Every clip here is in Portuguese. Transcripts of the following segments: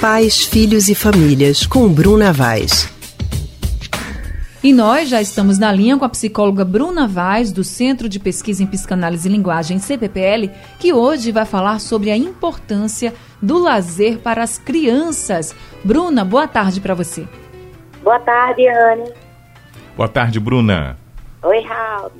Pais, Filhos e Famílias, com Bruna Vaz. E nós já estamos na linha com a psicóloga Bruna Vaz, do Centro de Pesquisa em Psicanálise e Linguagem, CPPL, que hoje vai falar sobre a importância do lazer para as crianças. Bruna, boa tarde para você. Boa tarde, Anne. Boa tarde, Bruna. Oi, Raul.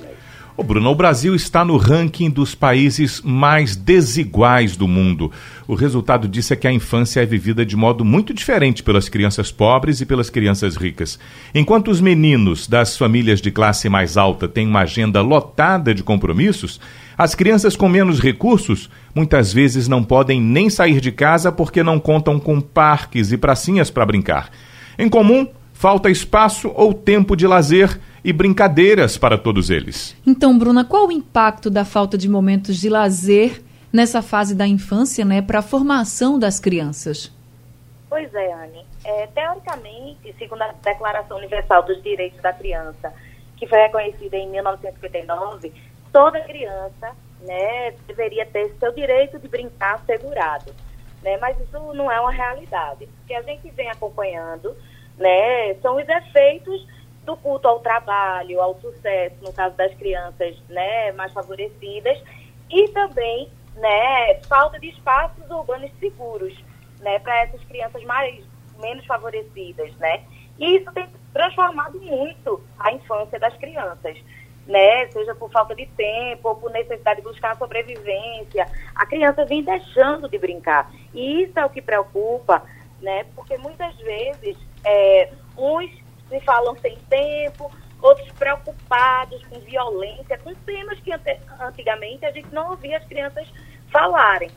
Ô Bruno, o Brasil está no ranking dos países mais desiguais do mundo. O resultado disso é que a infância é vivida de modo muito diferente pelas crianças pobres e pelas crianças ricas. Enquanto os meninos das famílias de classe mais alta têm uma agenda lotada de compromissos, as crianças com menos recursos muitas vezes não podem nem sair de casa porque não contam com parques e pracinhas para brincar. Em comum, falta espaço ou tempo de lazer e brincadeiras para todos eles. Então, Bruna, qual o impacto da falta de momentos de lazer nessa fase da infância, né, para a formação das crianças? Pois é, Anne. É, teoricamente, segundo a Declaração Universal dos Direitos da Criança, que foi reconhecida em 1959, toda criança né, deveria ter seu direito de brincar assegurado. Né? Mas isso não é uma realidade. O que a gente vem acompanhando né, são os efeitos do culto ao trabalho, ao sucesso, no caso das crianças né, mais favorecidas, e também né, falta de espaços urbanos seguros né, para essas crianças mais menos favorecidas. Né? E isso tem transformado muito a infância das crianças. Né, seja por falta de tempo ou por necessidade de buscar sobrevivência, a criança vem deixando de brincar. E isso é o que preocupa, né, porque muitas vezes é, uns falam sem tempo, outros preocupados com violência, com temas que antigamente a gente não ouvia as crianças falarem.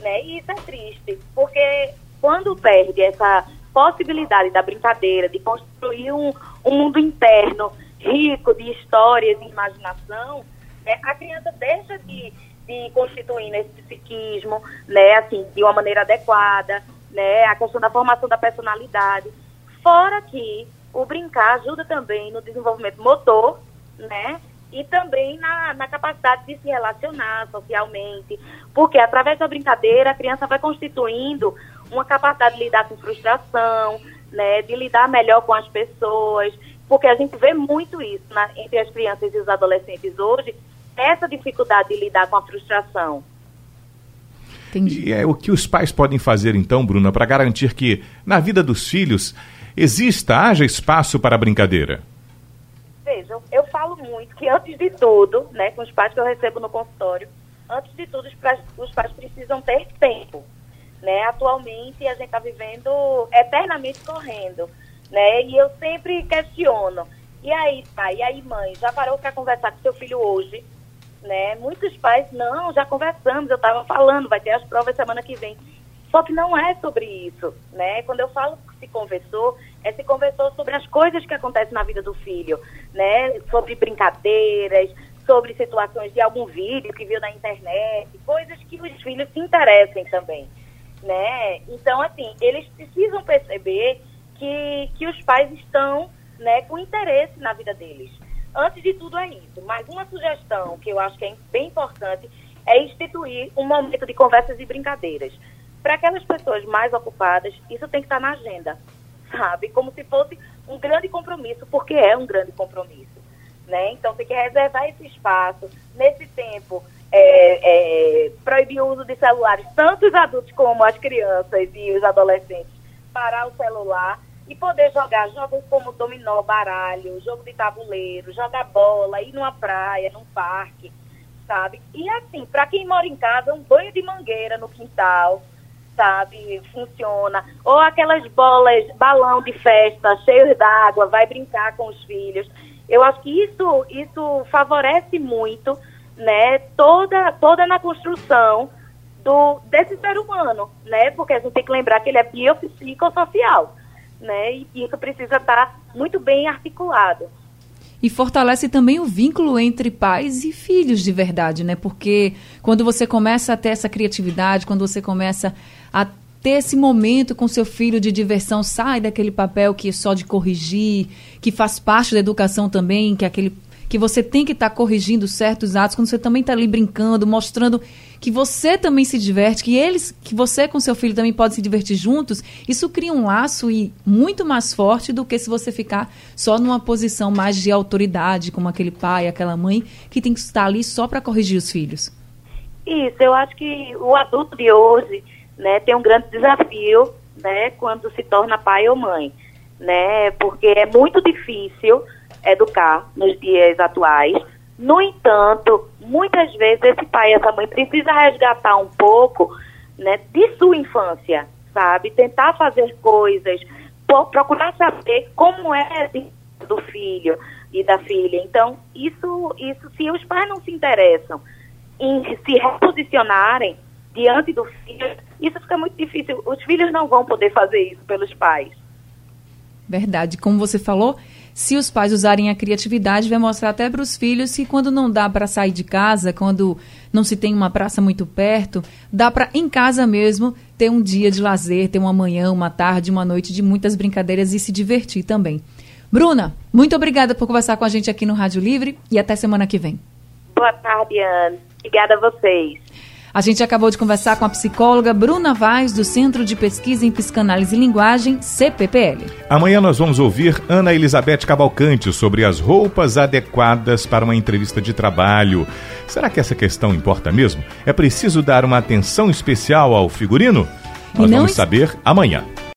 Né? E isso é triste, porque quando perde essa possibilidade da brincadeira, de construir um, um mundo interno rico de histórias e imaginação, né, a criança deixa de, de constituir nesse psiquismo, né, assim, de uma maneira adequada, né, a questão da formação da personalidade. Fora que o brincar ajuda também no desenvolvimento motor, né? E também na, na capacidade de se relacionar socialmente, porque através da brincadeira a criança vai constituindo uma capacidade de lidar com frustração, né, de lidar melhor com as pessoas, porque a gente vê muito isso na, entre as crianças e os adolescentes hoje, essa dificuldade de lidar com a frustração. Entendi. E é o que os pais podem fazer então, Bruna, para garantir que na vida dos filhos exista, haja espaço para brincadeira? Veja, eu falo muito que antes de tudo, né, com os pais que eu recebo no consultório, antes de tudo os pais, os pais precisam ter tempo. Né? Atualmente a gente está vivendo eternamente correndo. Né? E eu sempre questiono. E aí, pai, e aí, mãe, já parou para conversar com seu filho hoje? Né? Muitos pais, não, já conversamos, eu estava falando, vai ter as provas semana que vem. Só que não é sobre isso, né? Quando eu falo que se conversou, é se conversou sobre as coisas que acontecem na vida do filho, né? Sobre brincadeiras, sobre situações de algum vídeo que viu na internet, coisas que os filhos se interessem também, né? Então, assim, eles precisam perceber que, que os pais estão, né, com interesse na vida deles. Antes de tudo é isso. Mas uma sugestão que eu acho que é bem importante é instituir um momento de conversas e brincadeiras para aquelas pessoas mais ocupadas, isso tem que estar na agenda, sabe? Como se fosse um grande compromisso, porque é um grande compromisso. Né? Então tem que reservar esse espaço, nesse tempo, é, é, proibir o uso de celulares, tanto os adultos como as crianças e os adolescentes, parar o celular e poder jogar jogos como dominó, baralho, jogo de tabuleiro, jogar bola, ir numa praia, num parque, sabe? E assim, para quem mora em casa, um banho de mangueira no quintal, sabe, funciona. Ou aquelas bolas, balão de festa, cheios d'água, vai brincar com os filhos. Eu acho que isso, isso favorece muito, né, toda, toda na construção do, desse ser humano, né, porque a gente tem que lembrar que ele é biopsicossocial, né, e isso precisa estar muito bem articulado. E fortalece também o vínculo entre pais e filhos de verdade, né? Porque quando você começa a ter essa criatividade, quando você começa a ter esse momento com seu filho de diversão, sai daquele papel que é só de corrigir, que faz parte da educação também, que é aquele que você tem que estar tá corrigindo certos atos, quando você também está ali brincando, mostrando que você também se diverte, que eles, que você com seu filho também pode se divertir juntos, isso cria um laço e muito mais forte do que se você ficar só numa posição mais de autoridade, como aquele pai, aquela mãe que tem que estar ali só para corrigir os filhos. Isso, eu acho que o adulto de hoje, né, tem um grande desafio, né, quando se torna pai ou mãe, né, porque é muito difícil educar nos dias atuais. No entanto, muitas vezes esse pai essa mãe precisa resgatar um pouco né, de sua infância, sabe? Tentar fazer coisas, procurar saber como é do filho e da filha. Então, isso, isso se os pais não se interessam em se reposicionarem diante do filho, isso fica muito difícil. Os filhos não vão poder fazer isso pelos pais. Verdade. Como você falou, se os pais usarem a criatividade, vai mostrar até para os filhos que quando não dá para sair de casa, quando não se tem uma praça muito perto, dá para em casa mesmo ter um dia de lazer, ter uma manhã, uma tarde, uma noite de muitas brincadeiras e se divertir também. Bruna, muito obrigada por conversar com a gente aqui no Rádio Livre e até semana que vem. Boa tarde, Ana. Obrigada a vocês. A gente acabou de conversar com a psicóloga Bruna Vaz, do Centro de Pesquisa em Psicanálise e Linguagem, CPPL. Amanhã nós vamos ouvir Ana Elizabeth Cavalcante sobre as roupas adequadas para uma entrevista de trabalho. Será que essa questão importa mesmo? É preciso dar uma atenção especial ao figurino? Nós vamos saber amanhã.